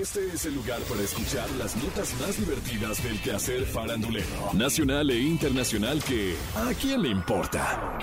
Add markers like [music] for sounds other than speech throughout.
Este es el lugar para escuchar las notas más divertidas del quehacer farandulero, nacional e internacional que ¿a quién le importa?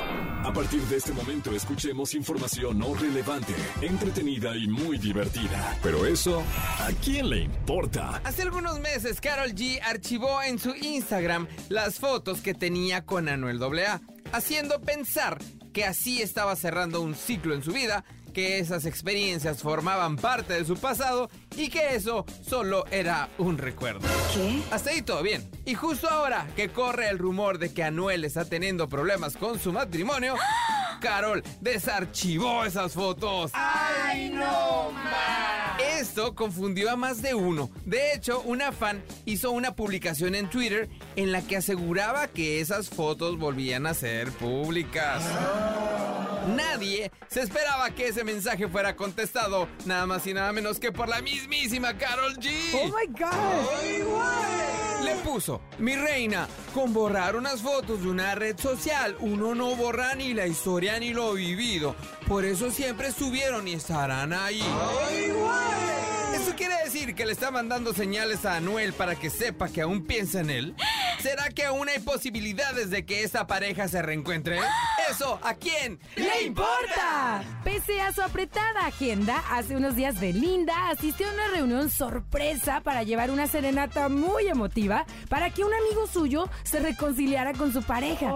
A partir de este momento escuchemos información no relevante, entretenida y muy divertida. Pero eso, ¿a quién le importa? Hace algunos meses, Carol G archivó en su Instagram las fotos que tenía con Anuel AA, haciendo pensar que así estaba cerrando un ciclo en su vida que esas experiencias formaban parte de su pasado y que eso solo era un recuerdo. ¿Qué? Hasta ahí todo bien. Y justo ahora que corre el rumor de que Anuel está teniendo problemas con su matrimonio, Carol desarchivó esas fotos. ¡Ay, no, ma! Esto confundió a más de uno. De hecho, una fan hizo una publicación en Twitter en la que aseguraba que esas fotos volvían a ser públicas. Nadie se esperaba que ese mensaje fuera contestado, nada más y nada menos que por la mismísima Carol G. Oh my God. Le puso, mi reina, con borrar unas fotos de una red social, uno no borra ni la historia ni lo vivido. Por eso siempre estuvieron y estarán ahí. ¿Eso quiere decir que le está mandando señales a Anuel para que sepa que aún piensa en él? ¿Será que aún hay posibilidades de que esta pareja se reencuentre? ¿Eso a quién ¡Le importa! Pese a su apretada agenda, hace unos días Belinda asistió a una reunión sorpresa para llevar una serenata muy emotiva para que un amigo suyo se reconciliara con su pareja.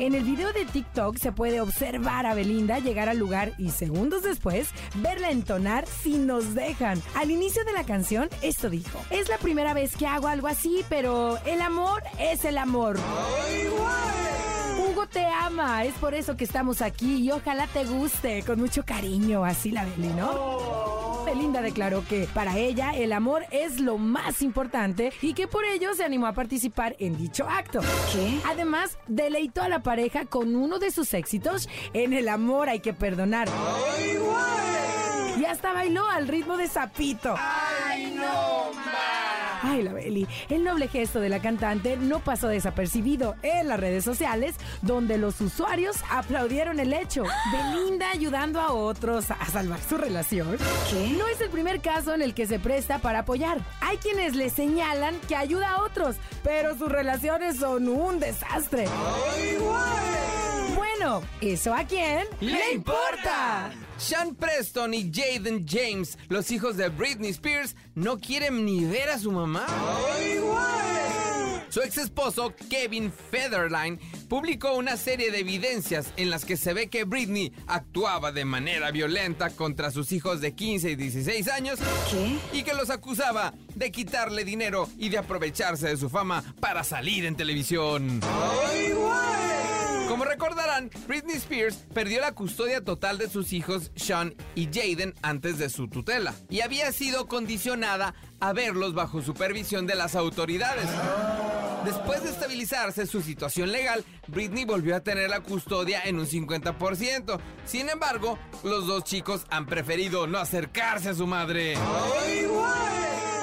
En el video de TikTok se puede observar a Belinda llegar al lugar y segundos después verla entonar si nos dejan. Al inicio de la canción, esto dijo: Es la primera vez que hago algo así, pero el amor es el amor. Hugo te ama, es por eso que estamos aquí y ojalá te guste, con mucho cariño, así la Beli, ¿no? Belinda declaró que para ella el amor es lo más importante y que por ello se animó a participar en dicho acto. ¿Qué? Además, deleitó a la pareja con uno de sus éxitos, En el amor hay que perdonar. Y hasta bailó al ritmo de Zapito. ¡Ay, no, ma! Ay, la Beli. El noble gesto de la cantante no pasó desapercibido en las redes sociales, donde los usuarios aplaudieron el hecho. Belinda [gasps] ayudando a otros a salvar su relación. ¿Qué? No es el primer caso en el que se presta para apoyar. Hay quienes le señalan que ayuda a otros, pero sus relaciones son un desastre. Bueno, ¿eso a quién ¡Le importa! Sean Preston y Jaden James, los hijos de Britney Spears, no quieren ni ver a su mamá. Su ex esposo, Kevin Federline, publicó una serie de evidencias en las que se ve que Britney actuaba de manera violenta contra sus hijos de 15 y 16 años ¿Qué? y que los acusaba de quitarle dinero y de aprovecharse de su fama para salir en televisión. Como recordarán, Britney Spears perdió la custodia total de sus hijos Sean y Jaden antes de su tutela y había sido condicionada a verlos bajo supervisión de las autoridades. Después de estabilizarse su situación legal, Britney volvió a tener la custodia en un 50%. Sin embargo, los dos chicos han preferido no acercarse a su madre.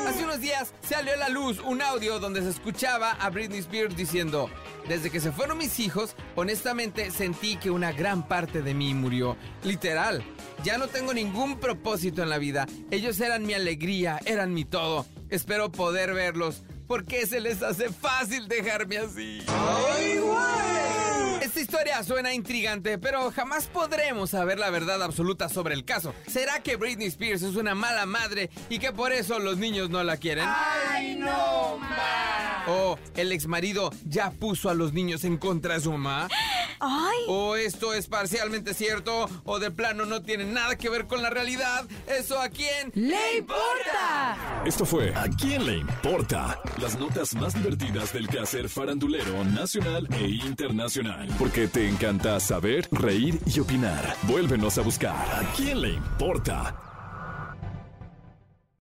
Hace unos días salió a la luz un audio donde se escuchaba a Britney Spears diciendo, desde que se fueron mis hijos, honestamente sentí que una gran parte de mí murió. Literal, ya no tengo ningún propósito en la vida. Ellos eran mi alegría, eran mi todo. Espero poder verlos. ¿Por qué se les hace fácil dejarme así? Esta historia suena intrigante, pero jamás podremos saber la verdad absoluta sobre el caso. ¿Será que Britney Spears es una mala madre y que por eso los niños no la quieren? ¡Ay, no, ma! ¿O el exmarido ya puso a los niños en contra de su mamá? [gasps] ¡Ay! ¿O esto es parcialmente cierto? ¿O de plano no tiene nada que ver con la realidad? ¿Eso a quién? ¡Le importa! Esto fue ¿A quién le importa? Las notas más divertidas del quehacer farandulero nacional e internacional. Porque te encanta saber, reír y opinar. Vuélvenos a buscar ¿A quién le importa?